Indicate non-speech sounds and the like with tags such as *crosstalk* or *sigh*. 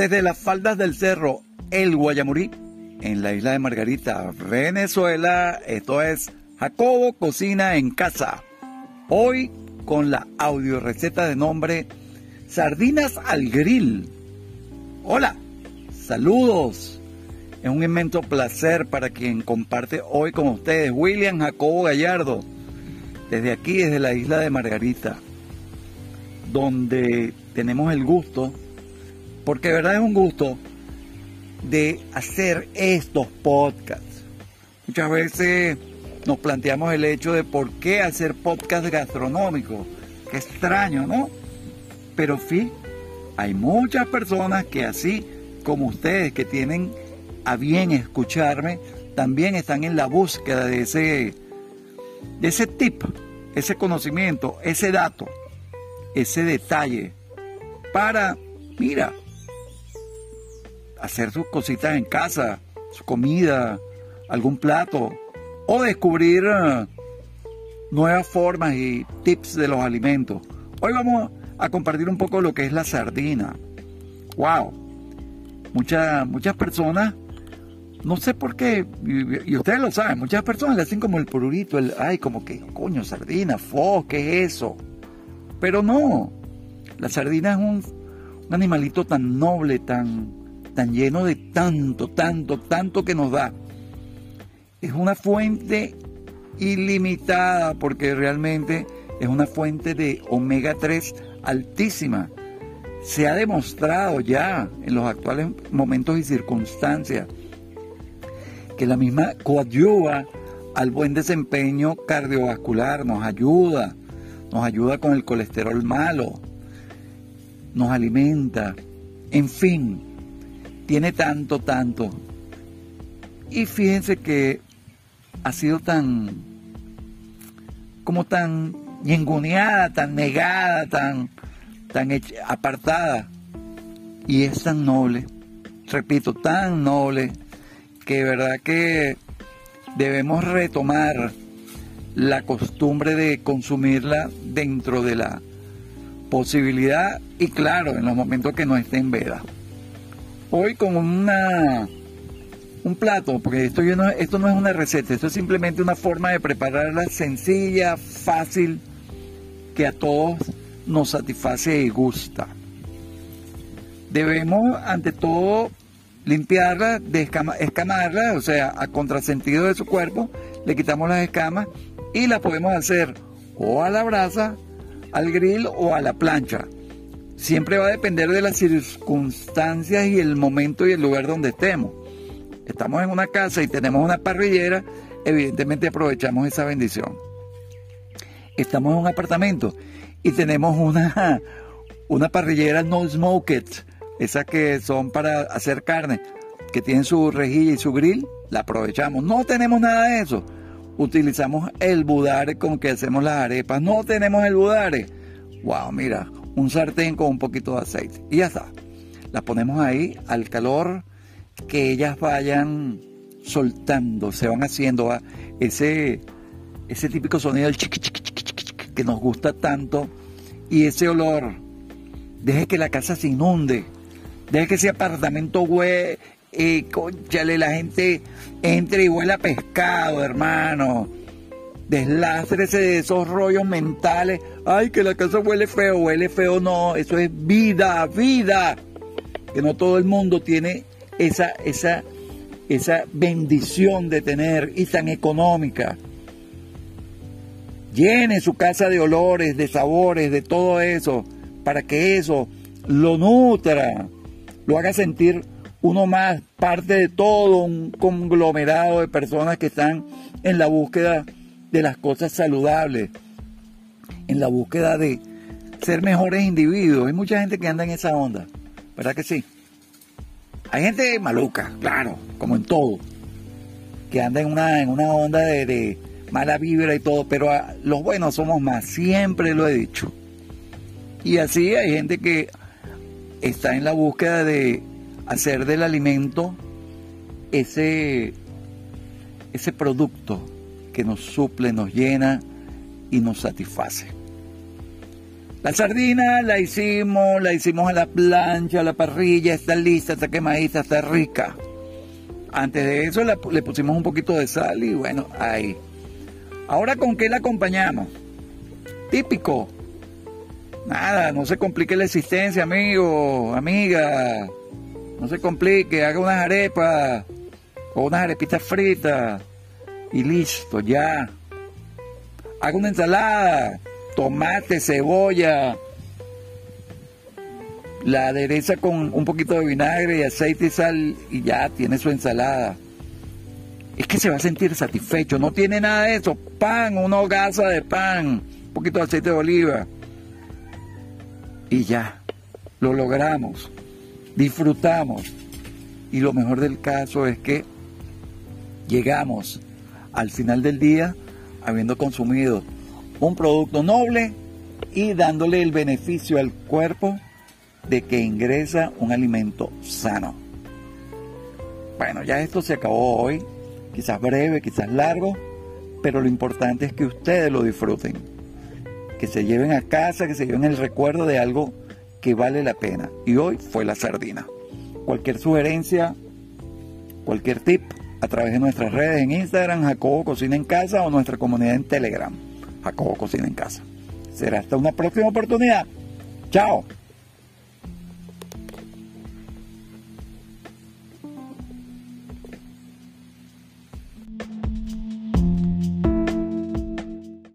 desde las faldas del cerro El Guayamurí, en la isla de Margarita, Venezuela. Esto es Jacobo Cocina en Casa. Hoy con la audio receta de nombre Sardinas al Grill. Hola, saludos. Es un inmenso placer para quien comparte hoy con ustedes, William Jacobo Gallardo, desde aquí, desde la isla de Margarita, donde tenemos el gusto porque de verdad es un gusto de hacer estos podcasts. Muchas veces nos planteamos el hecho de por qué hacer podcast gastronómicos. Qué extraño, ¿no? Pero sí, hay muchas personas que así como ustedes que tienen a bien escucharme, también están en la búsqueda de ese, de ese tip, ese conocimiento, ese dato, ese detalle para, mira, hacer sus cositas en casa, su comida, algún plato, o descubrir eh, nuevas formas y tips de los alimentos. Hoy vamos a compartir un poco lo que es la sardina. ¡Wow! Muchas, muchas personas, no sé por qué, y, ustedes lo saben, muchas personas le hacen como el pururito, el, ay, como que, coño, sardina, fo, ¿qué es eso? Pero no, la sardina es un, un animalito tan noble, tan, tan lleno de tanto, tanto, tanto que nos da. Es una fuente ilimitada porque realmente es una fuente de omega 3 altísima. Se ha demostrado ya en los actuales momentos y circunstancias que la misma coadyuva al buen desempeño cardiovascular, nos ayuda, nos ayuda con el colesterol malo, nos alimenta, en fin, tiene tanto, tanto. Y fíjense que ha sido tan, como tan ñenguneada, tan negada, tan, tan apartada. Y es tan noble, repito, tan noble, que de verdad que debemos retomar la costumbre de consumirla dentro de la posibilidad y claro, en los momentos que no esté en veda hoy con una un plato, porque esto, no, esto no es una receta, esto es simplemente una forma de prepararla sencilla, fácil, que a todos nos satisface y gusta. Debemos, ante todo, limpiarla, escamarla, o sea, a contrasentido de su cuerpo, le quitamos las escamas y la podemos hacer o a la brasa, al grill o a la plancha siempre va a depender de las circunstancias y el momento y el lugar donde estemos. Estamos en una casa y tenemos una parrillera, evidentemente aprovechamos esa bendición. Estamos en un apartamento y tenemos una, *laughs* una parrillera no smoked, esas que son para hacer carne, que tienen su rejilla y su grill, la aprovechamos. No tenemos nada de eso. Utilizamos el budare con que hacemos las arepas. No tenemos el budare. Wow, mira, un sartén con un poquito de aceite y ya está. Las ponemos ahí al calor que ellas vayan soltando, se van haciendo ese, ese típico sonido del chiqui, que nos gusta tanto y ese olor. Deje que la casa se inunde, deje que ese apartamento hue, eh, conchale, la gente entre y huela a pescado, hermano Deslácese de esos rollos mentales. Ay, que la casa huele feo, huele feo, no, eso es vida, vida. Que no todo el mundo tiene esa, esa, esa bendición de tener y tan económica. Llene su casa de olores, de sabores, de todo eso, para que eso lo nutra, lo haga sentir uno más parte de todo un conglomerado de personas que están en la búsqueda de las cosas saludables, en la búsqueda de ser mejores individuos. Hay mucha gente que anda en esa onda, ¿verdad que sí? Hay gente maluca, claro, como en todo, que anda en una, en una onda de, mala vibra y todo, pero los buenos somos más, siempre lo he dicho. Y así hay gente que está en la búsqueda de hacer del alimento ese, ese producto que nos suple, nos llena y nos satisface. La sardina la hicimos, la hicimos a la plancha, a la parrilla, está lista, está quemadita, está rica. Antes de eso le pusimos un poquito de sal y bueno, ahí. Ahora con qué la acompañamos? Típico. Nada, no se complique la existencia, amigo, amiga. No se complique, haga unas arepas o unas arepitas fritas y listo, ya. Haga una ensalada, tomate, cebolla, la adereza con un poquito de vinagre y aceite y sal y ya tiene su ensalada. Es que se va a sentir satisfecho, no tiene nada de eso. Pan, una hogaza de pan, un poquito de aceite de oliva. Y ya, lo logramos, disfrutamos. Y lo mejor del caso es que llegamos al final del día habiendo consumido un producto noble y dándole el beneficio al cuerpo de que ingresa un alimento sano. Bueno, ya esto se acabó hoy, quizás breve, quizás largo, pero lo importante es que ustedes lo disfruten, que se lleven a casa, que se lleven el recuerdo de algo que vale la pena. Y hoy fue la sardina. Cualquier sugerencia, cualquier tip, a través de nuestras redes en Instagram, Jacobo Cocina en Casa o nuestra comunidad en Telegram, Jacobo Cocina en Casa. Será hasta una próxima oportunidad. Chao.